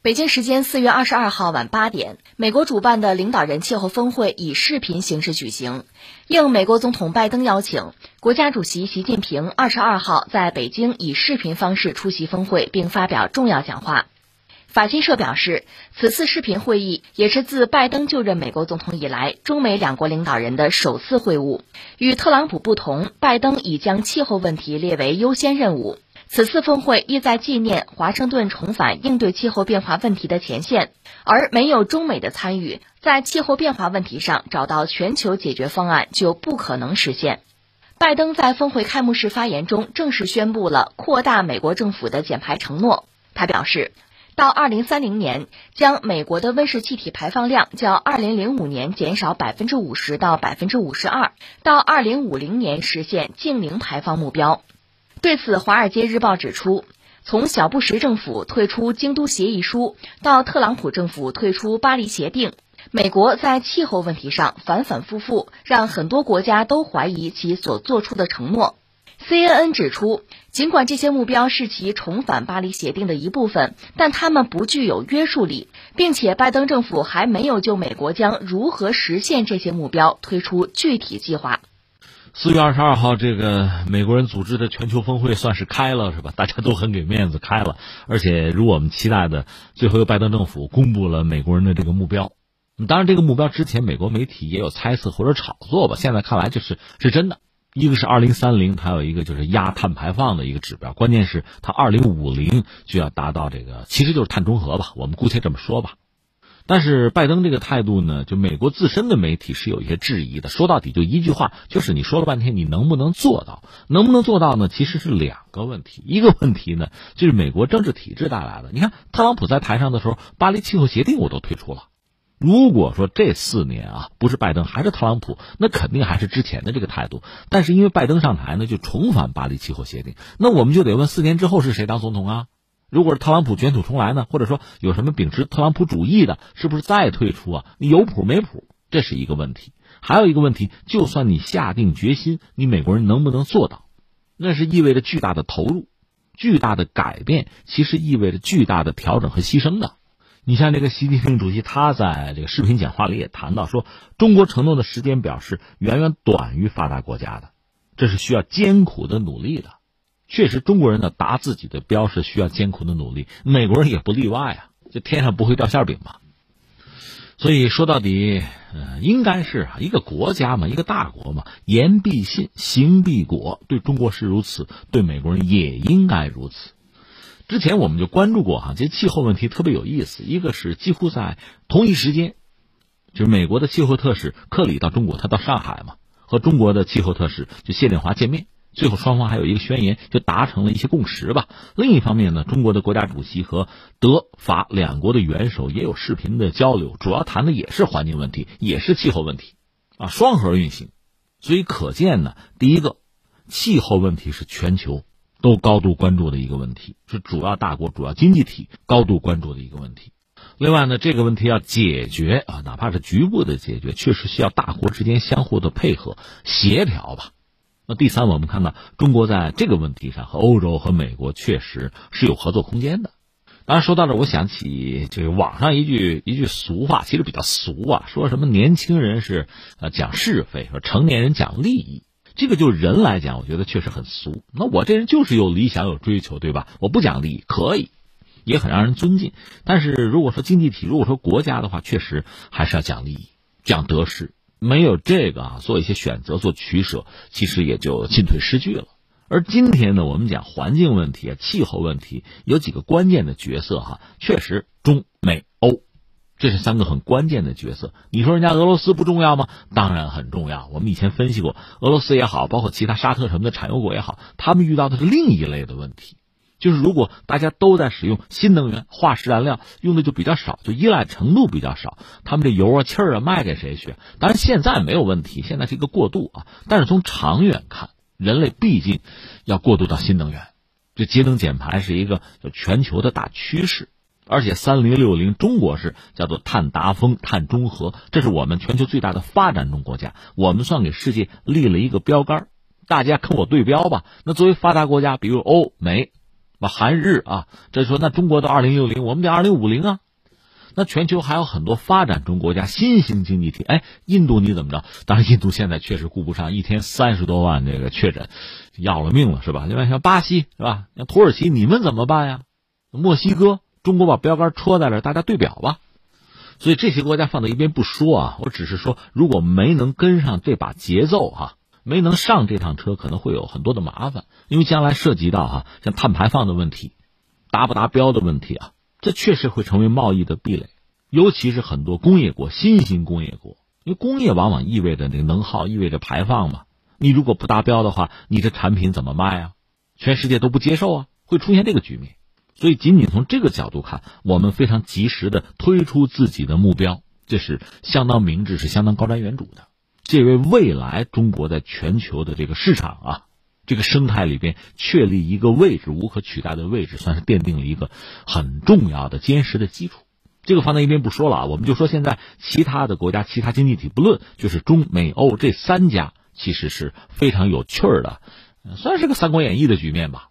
北京时间四月二十二号晚八点，美国主办的领导人气候峰会以视频形式举行。应美国总统拜登邀请，国家主席习近平二十二号在北京以视频方式出席峰会，并发表重要讲话。法新社表示，此次视频会议也是自拜登就任美国总统以来，中美两国领导人的首次会晤。与特朗普不同，拜登已将气候问题列为优先任务。此次峰会意在纪念华盛顿重返应对气候变化问题的前线，而没有中美的参与，在气候变化问题上找到全球解决方案就不可能实现。拜登在峰会开幕式发言中正式宣布了扩大美国政府的减排承诺。他表示，到二零三零年，将美国的温室气体排放量较二零零五年减少百分之五十到百分之五十二，到二零五零年实现净零排放目标。对此，《华尔街日报》指出，从小布什政府退出京都协议书到特朗普政府退出巴黎协定，美国在气候问题上反反复复，让很多国家都怀疑其所做出的承诺。CNN 指出，尽管这些目标是其重返巴黎协定的一部分，但他们不具有约束力，并且拜登政府还没有就美国将如何实现这些目标推出具体计划。四月二十二号，这个美国人组织的全球峰会算是开了，是吧？大家都很给面子，开了。而且如我们期待的，最后由拜登政府公布了美国人的这个目标。当然，这个目标之前美国媒体也有猜测或者炒作吧。现在看来，就是是真的。一个是二零三零，它有一个就是压碳排放的一个指标，关键是它二零五零就要达到这个，其实就是碳中和吧。我们姑且这么说吧。但是拜登这个态度呢，就美国自身的媒体是有一些质疑的。说到底就一句话，就是你说了半天，你能不能做到？能不能做到呢？其实是两个问题。一个问题呢，就是美国政治体制带来的。你看，特朗普在台上的时候，巴黎气候协定我都退出了。如果说这四年啊，不是拜登还是特朗普，那肯定还是之前的这个态度。但是因为拜登上台呢，就重返巴黎气候协定，那我们就得问：四年之后是谁当总统啊？如果是特朗普卷土重来呢，或者说有什么秉持特朗普主义的，是不是再退出啊？你有谱没谱？这是一个问题。还有一个问题，就算你下定决心，你美国人能不能做到？那是意味着巨大的投入、巨大的改变，其实意味着巨大的调整和牺牲的。你像这个习近平主席，他在这个视频讲话里也谈到说，中国承诺的时间表是远远短于发达国家的，这是需要艰苦的努力的。确实，中国人呢达自己的标是需要艰苦的努力，美国人也不例外啊，这天上不会掉馅饼嘛。所以说到底，呃，应该是啊，一个国家嘛，一个大国嘛，言必信，行必果。对中国是如此，对美国人也应该如此。之前我们就关注过哈，这气候问题特别有意思。一个是几乎在同一时间，就是美国的气候特使克里到中国，他到上海嘛，和中国的气候特使就谢振华见面。最后，双方还有一个宣言，就达成了一些共识吧。另一方面呢，中国的国家主席和德法两国的元首也有视频的交流，主要谈的也是环境问题，也是气候问题，啊，双核运行。所以可见呢，第一个，气候问题是全球都高度关注的一个问题，是主要大国、主要经济体高度关注的一个问题。另外呢，这个问题要解决啊，哪怕是局部的解决，确实需要大国之间相互的配合、协调吧。那第三，我们看到中国在这个问题上和欧洲和美国确实是有合作空间的。当然，说到这，我想起这个网上一句一句俗话，其实比较俗啊，说什么年轻人是呃讲是非，说成年人讲利益。这个就人来讲，我觉得确实很俗。那我这人就是有理想有追求，对吧？我不讲利益可以，也很让人尊敬。但是如果说经济体，如果说国家的话，确实还是要讲利益，讲得失。没有这个啊，做一些选择、做取舍，其实也就进退失据了。而今天呢，我们讲环境问题、气候问题，有几个关键的角色哈，确实中美欧，这是三个很关键的角色。你说人家俄罗斯不重要吗？当然很重要。我们以前分析过，俄罗斯也好，包括其他沙特什么的产油国也好，他们遇到的是另一类的问题。就是如果大家都在使用新能源，化石燃料用的就比较少，就依赖程度比较少，他们这油啊、气儿啊卖给谁去？当然现在没有问题，现在是一个过渡啊。但是从长远看，人类毕竟要过渡到新能源，这节能减排是一个全球的大趋势。而且三零六零，中国是叫做碳达峰、碳中和，这是我们全球最大的发展中国家，我们算给世界立了一个标杆大家跟我对标吧。那作为发达国家，比如欧美。把韩日啊，这说那中国到二零六零，我们得二零五零啊。那全球还有很多发展中国家、新兴经济体，哎，印度你怎么着？当然，印度现在确实顾不上，一天三十多万这个确诊，要了命了，是吧？另外像巴西是吧？像土耳其，你们怎么办呀？墨西哥，中国把标杆戳在这，大家对表吧。所以这些国家放在一边不说啊，我只是说，如果没能跟上这把节奏哈，没能上这趟车，可能会有很多的麻烦，因为将来涉及到哈，像碳排放的问题，达不达标的问题啊。这确实会成为贸易的壁垒，尤其是很多工业国、新兴工业国，因为工业往往意味着那个能耗，意味着排放嘛。你如果不达标的话，你这产品怎么卖啊？全世界都不接受啊，会出现这个局面。所以，仅仅从这个角度看，我们非常及时的推出自己的目标，这是相当明智、是相当高瞻远瞩的。这为未来中国在全球的这个市场啊。这个生态里边确立一个位置，无可取代的位置，算是奠定了一个很重要的坚实的基础。这个放在一边不说了啊，我们就说现在其他的国家、其他经济体不论，就是中美欧这三家，其实是非常有趣儿的，算是个《三国演义》的局面吧。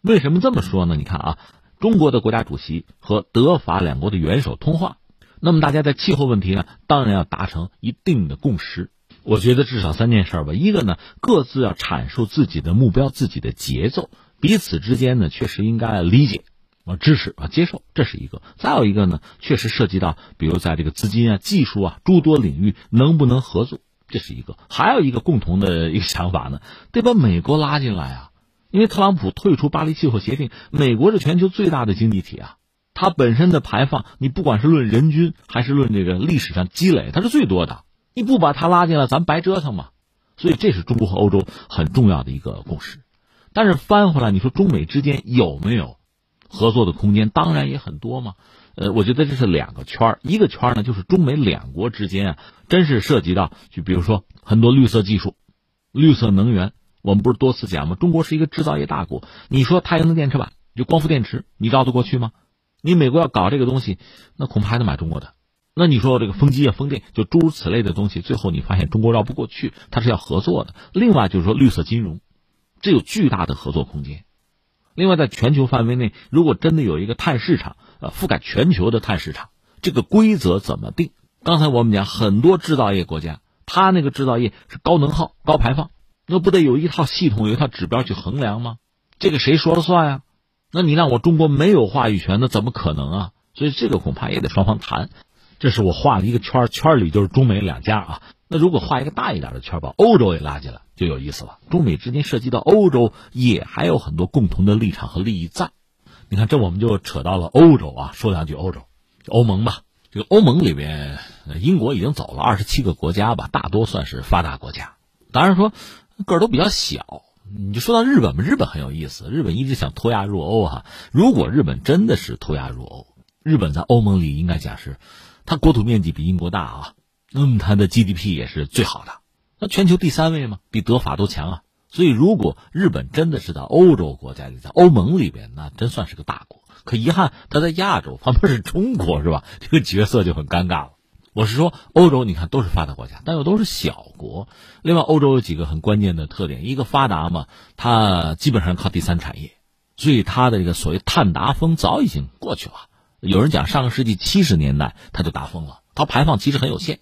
为什么这么说呢？你看啊，中国的国家主席和德法两国的元首通话，那么大家在气候问题上，当然要达成一定的共识。我觉得至少三件事吧，一个呢，各自要阐述自己的目标、自己的节奏，彼此之间呢，确实应该理解、啊支持、啊接受，这是一个。再有一个呢，确实涉及到，比如在这个资金啊、技术啊诸多领域能不能合作，这是一个。还有一个共同的一个想法呢，得把美国拉进来啊，因为特朗普退出巴黎气候协定，美国是全球最大的经济体啊，它本身的排放，你不管是论人均还是论这个历史上积累，它是最多的。你不把他拉进来，咱白折腾嘛。所以这是中国和欧洲很重要的一个共识。但是翻回来，你说中美之间有没有合作的空间？当然也很多嘛。呃，我觉得这是两个圈儿，一个圈儿呢就是中美两国之间啊，真是涉及到，就比如说很多绿色技术、绿色能源。我们不是多次讲吗？中国是一个制造业大国。你说太阳能电池板，就光伏电池，你绕得过去吗？你美国要搞这个东西，那恐怕还得买中国的。那你说这个风机啊、风电，就诸如此类的东西，最后你发现中国绕不过去，它是要合作的。另外就是说绿色金融，这有巨大的合作空间。另外，在全球范围内，如果真的有一个碳市场，呃，覆盖全球的碳市场，这个规则怎么定？刚才我们讲很多制造业国家，它那个制造业是高能耗、高排放，那不得有一套系统、有一套指标去衡量吗？这个谁说了算呀？那你让我中国没有话语权，那怎么可能啊？所以这个恐怕也得双方谈。这是我画了一个圈圈里就是中美两家啊。那如果画一个大一点的圈把欧洲也拉进来，就有意思了。中美之间涉及到欧洲，也还有很多共同的立场和利益在。你看，这我们就扯到了欧洲啊。说两句欧洲，欧盟吧。这个欧盟里边，英国已经走了二十七个国家吧，大多算是发达国家。当然说个儿都比较小。你就说到日本吧，日本很有意思。日本一直想脱亚入欧哈。如果日本真的是脱亚入欧，日本在欧盟里应该讲是。它国土面积比英国大啊，那么它的 GDP 也是最好的，那全球第三位嘛，比德法都强啊。所以如果日本真的是在欧洲国家里，在欧盟里边，那真算是个大国。可遗憾，它在亚洲旁边是中国，是吧？这个角色就很尴尬了。我是说，欧洲你看都是发达国家，但又都是小国。另外，欧洲有几个很关键的特点：一个发达嘛，它基本上靠第三产业，所以它的这个所谓碳达峰早已经过去了。有人讲，上个世纪七十年代它就达峰了，它排放其实很有限，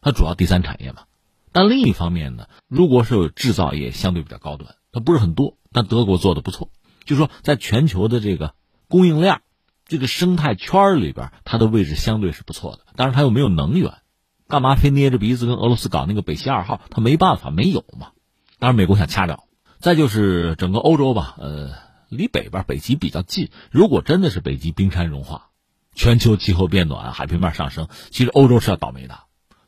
它主要第三产业嘛。但另一方面呢，如果是有制造业相对比较高端，它不是很多，但德国做的不错，就说在全球的这个供应链、这个生态圈里边，它的位置相对是不错的。但是它又没有能源，干嘛非捏着鼻子跟俄罗斯搞那个北溪二号？它没办法，没有嘛。当然美国想掐掉。再就是整个欧洲吧，呃，离北边北极比较近，如果真的是北极冰山融化。全球气候变暖，海平面上升，其实欧洲是要倒霉的。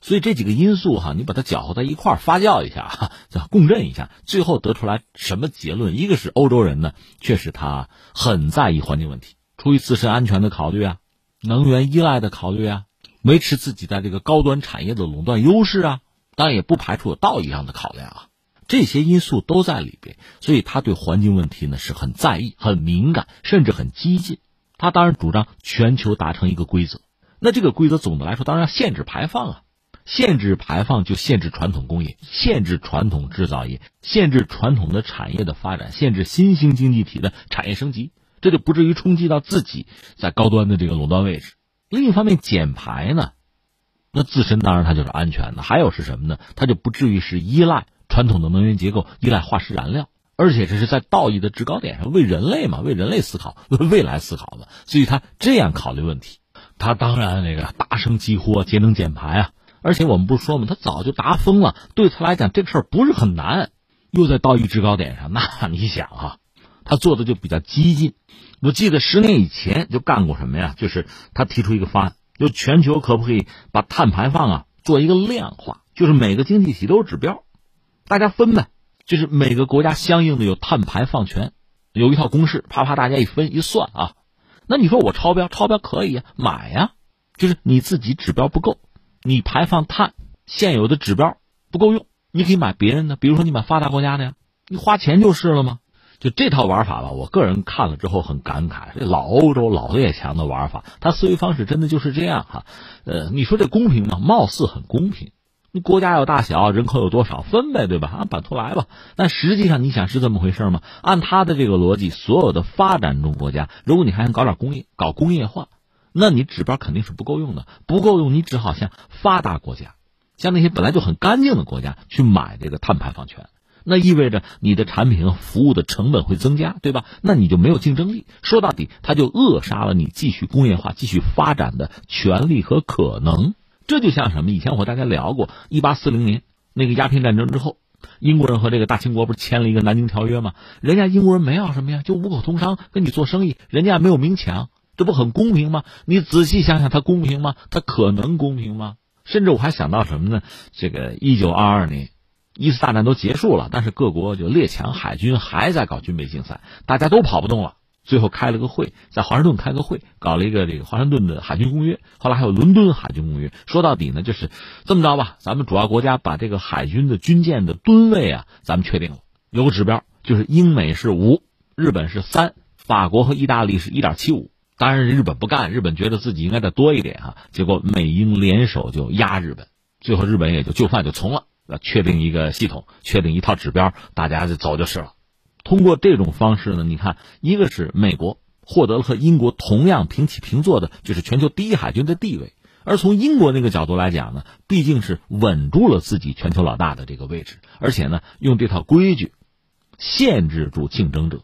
所以这几个因素哈，你把它搅和在一块儿发酵一下，哈，共振一下，最后得出来什么结论？一个是欧洲人呢，确实他很在意环境问题，出于自身安全的考虑啊，能源依赖的考虑啊，维持自己在这个高端产业的垄断优势啊，当然也不排除有道义上的考量啊，这些因素都在里边，所以他对环境问题呢是很在意、很敏感，甚至很激进。他当然主张全球达成一个规则，那这个规则总的来说当然要限制排放啊，限制排放就限制传统工业，限制传统制造业，限制传统的产业的发展，限制新兴经济体的产业升级。这就不至于冲击到自己在高端的这个垄断位置。另一方面，减排呢，那自身当然它就是安全的。还有是什么呢？它就不至于是依赖传统的能源结构，依赖化石燃料，而且这是在道义的制高点上，为人类嘛，为人类思考，为未来思考的。所以他这样考虑问题，他当然那个大声疾呼节能减排啊。而且我们不是说嘛，他早就达峰了，对他来讲这个事儿不是很难。又在道义制高点上，那你想啊，他做的就比较激进。我记得十年以前就干过什么呀？就是他提出一个方案，就全球可不可以把碳排放啊做一个量化，就是每个经济体都有指标，大家分呗，就是每个国家相应的有碳排放权，有一套公式，啪啪大家一分一算啊。那你说我超标，超标可以呀，买呀，就是你自己指标不够，你排放碳现有的指标不够用。你可以买别人的，比如说你买发达国家的呀，你花钱就是了吗？就这套玩法吧，我个人看了之后很感慨，这老欧洲老列强的玩法，他思维方式真的就是这样哈。呃，你说这公平吗？貌似很公平，国家有大小，人口有多少，分呗，对吧？按版图来吧。但实际上，你想是这么回事吗？按他的这个逻辑，所有的发展中国家，如果你还想搞点工业，搞工业化，那你指标肯定是不够用的，不够用，你只好向发达国家。像那些本来就很干净的国家去买这个碳排放权，那意味着你的产品和服务的成本会增加，对吧？那你就没有竞争力。说到底，它就扼杀了你继续工业化、继续发展的权利和可能。这就像什么？以前我和大家聊过，一八四零年那个鸦片战争之后，英国人和这个大清国不是签了一个南京条约吗？人家英国人没要什么呀，就五口通商，跟你做生意，人家没有明抢，这不很公平吗？你仔细想想，它公平吗？它可能公平吗？甚至我还想到什么呢？这个一九二二年，一次大战都结束了，但是各国就列强海军还在搞军备竞赛，大家都跑不动了。最后开了个会，在华盛顿开个会，搞了一个这个华盛顿的海军公约。后来还有伦敦海军公约。说到底呢，就是这么着吧，咱们主要国家把这个海军的军舰的吨位啊，咱们确定了，有个指标，就是英美是五，日本是三，法国和意大利是一点七五。当然，日本不干，日本觉得自己应该再多一点啊。结果美英联手就压日本，最后日本也就就范就从了。确定一个系统，确定一套指标，大家就走就是了。通过这种方式呢，你看，一个是美国获得了和英国同样平起平坐的，就是全球第一海军的地位；而从英国那个角度来讲呢，毕竟是稳住了自己全球老大的这个位置，而且呢，用这套规矩限制住竞争者。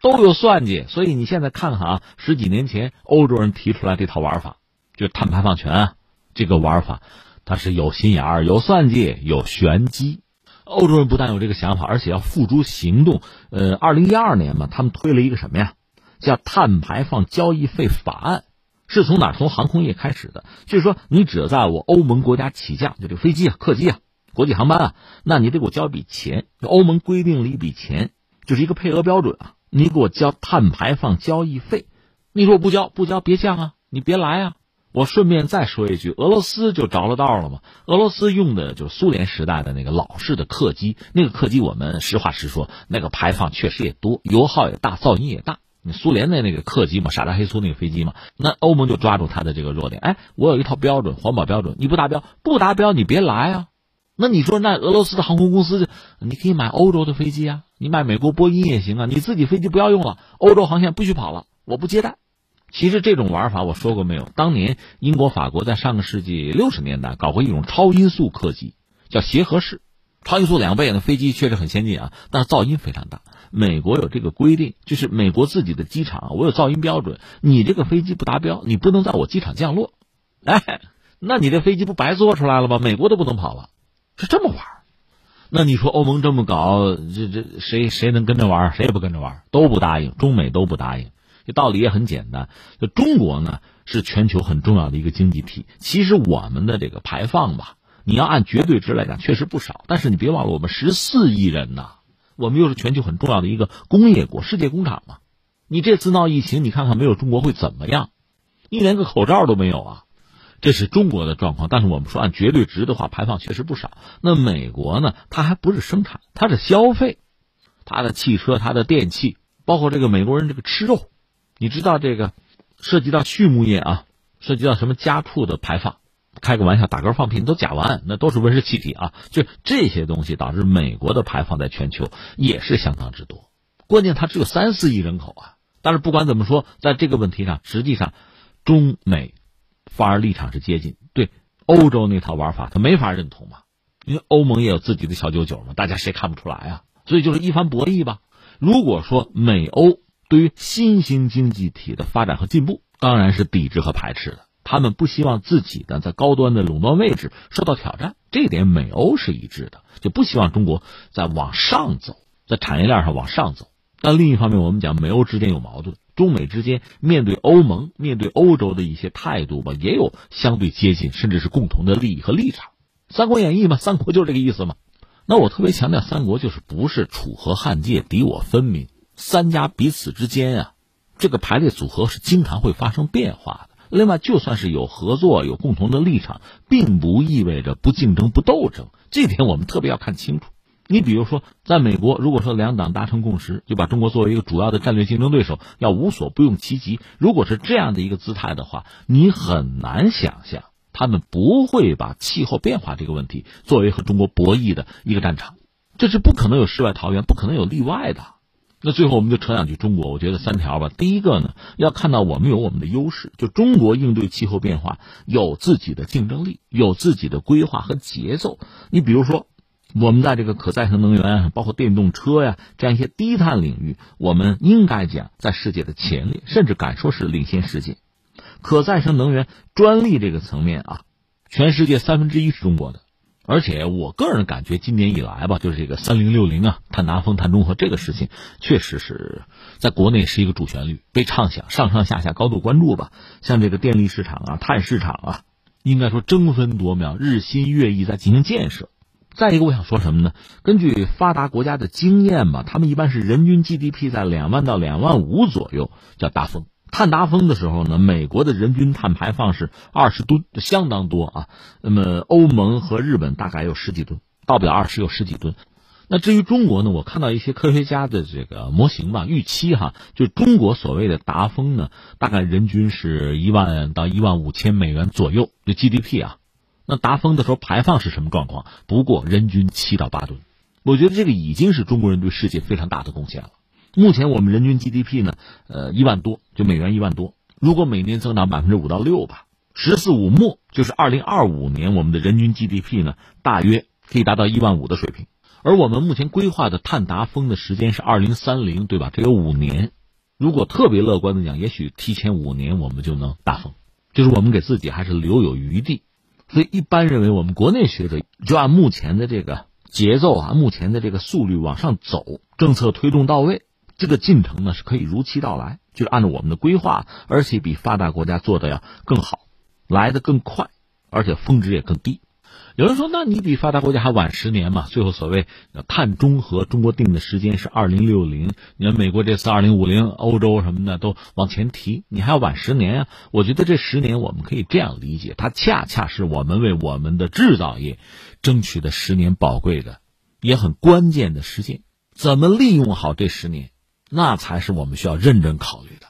都有算计，所以你现在看看啊，十几年前欧洲人提出来这套玩法，就碳排放权啊，这个玩法它是有心眼儿、有算计、有玄机。欧洲人不但有这个想法，而且要付诸行动。呃，二零一二年嘛，他们推了一个什么呀？叫碳排放交易费法案，是从哪？从航空业开始的。就是说，你只要在我欧盟国家起降，就这飞机啊、客机啊、国际航班啊，那你得给我交一笔钱。欧盟规定了一笔钱，就是一个配额标准啊。你给我交碳排放交易费，你说我不交不交别降啊，你别来啊！我顺便再说一句，俄罗斯就着了道了嘛。俄罗斯用的就是苏联时代的那个老式的客机，那个客机我们实话实说，那个排放确实也多，油耗也大，噪音也大。你苏联的那个客机嘛，傻大黑粗那个飞机嘛，那欧盟就抓住它的这个弱点，哎，我有一套标准，环保标准，你不达标，不达标你别来啊。那你说，那俄罗斯的航空公司，你可以买欧洲的飞机啊，你买美国波音也行啊，你自己飞机不要用了，欧洲航线不许跑了，我不接待。其实这种玩法我说过没有？当年英国、法国在上个世纪六十年代搞过一种超音速客机，叫协和式，超音速两倍，那飞机确实很先进啊，但是噪音非常大。美国有这个规定，就是美国自己的机场，我有噪音标准，你这个飞机不达标，你不能在我机场降落。哎，那你这飞机不白做出来了吗？美国都不能跑了。是这么玩那你说欧盟这么搞，这这谁谁能跟着玩谁也不跟着玩都不答应，中美都不答应。这道理也很简单，就中国呢是全球很重要的一个经济体。其实我们的这个排放吧，你要按绝对值来讲，确实不少。但是你别忘了，我们十四亿人呐，我们又是全球很重要的一个工业国，世界工厂嘛。你这次闹疫情，你看看没有中国会怎么样？你连个口罩都没有啊！这是中国的状况，但是我们说按绝对值的话，排放确实不少。那美国呢？它还不是生产，它是消费，它的汽车、它的电器，包括这个美国人这个吃肉，你知道这个涉及到畜牧业啊，涉及到什么家畜的排放？开个玩笑，打嗝放屁都甲烷，那都是温室气体啊。就这些东西导致美国的排放在全球也是相当之多。关键它只有三四亿人口啊。但是不管怎么说，在这个问题上，实际上中美反而立场是接近，对欧洲那套玩法他没法认同嘛，因为欧盟也有自己的小九九嘛，大家谁看不出来啊？所以就是一番博弈吧。如果说美欧对于新兴经济体的发展和进步，当然是抵制和排斥的。他们不希望自己的在高端的垄断位置受到挑战，这点美欧是一致的，就不希望中国在往上走，在产业链上往上走。但另一方面，我们讲美欧之间有矛盾，中美之间面对欧盟、面对欧洲的一些态度吧，也有相对接近，甚至是共同的利益和立场。《三国演义》嘛，三国就是这个意思嘛。那我特别强调，三国就是不是楚河汉界、敌我分明，三家彼此之间啊，这个排列组合是经常会发生变化的。另外，就算是有合作、有共同的立场，并不意味着不竞争、不斗争。这点我们特别要看清楚。你比如说，在美国，如果说两党达成共识，就把中国作为一个主要的战略竞争对手，要无所不用其极。如果是这样的一个姿态的话，你很难想象他们不会把气候变化这个问题作为和中国博弈的一个战场。这是不可能有世外桃源，不可能有例外的。那最后我们就扯两句中国，我觉得三条吧。第一个呢，要看到我们有我们的优势，就中国应对气候变化有自己的竞争力，有自己的规划和节奏。你比如说，我们在这个可再生能源，包括电动车呀这样一些低碳领域，我们应该讲在世界的前列，甚至敢说是领先世界。可再生能源专利这个层面啊，全世界三分之一是中国的。而且我个人感觉，今年以来吧，就是这个三零六零啊，碳达峰、碳中和这个事情，确实是在国内是一个主旋律，被畅想，上上下下高度关注吧。像这个电力市场啊、碳市场啊，应该说争分夺秒、日新月异在进行建设。再一个，我想说什么呢？根据发达国家的经验吧，他们一般是人均 GDP 在两万到两万五左右叫达峰。碳达峰的时候呢，美国的人均碳排放是二十吨，相当多啊。那么欧盟和日本大概有十几吨，到不了二十有十几吨。那至于中国呢，我看到一些科学家的这个模型吧，预期哈，就中国所谓的达峰呢，大概人均是一万到一万五千美元左右的 GDP 啊。那达峰的时候排放是什么状况？不过人均七到八吨，我觉得这个已经是中国人对世界非常大的贡献了。目前我们人均 GDP 呢，呃，一万多，就美元一万多。如果每年增长百分之五到六吧，十四五末就是二零二五年，我们的人均 GDP 呢，大约可以达到一万五的水平。而我们目前规划的碳达峰的时间是二零三零，对吧？这有五年。如果特别乐观的讲，也许提前五年我们就能达峰，就是我们给自己还是留有余地。所以一般认为，我们国内学者就按目前的这个节奏啊，目前的这个速率往上走，政策推动到位。这个进程呢是可以如期到来，就是按照我们的规划，而且比发达国家做的要更好，来的更快，而且峰值也更低。有人说，那你比发达国家还晚十年嘛？最后所谓碳中和，中国定的时间是二零六零，你看美国这次二零五零，欧洲什么的都往前提，你还要晚十年啊？我觉得这十年我们可以这样理解，它恰恰是我们为我们的制造业争取的十年宝贵的，也很关键的时间。怎么利用好这十年？那才是我们需要认真考虑的。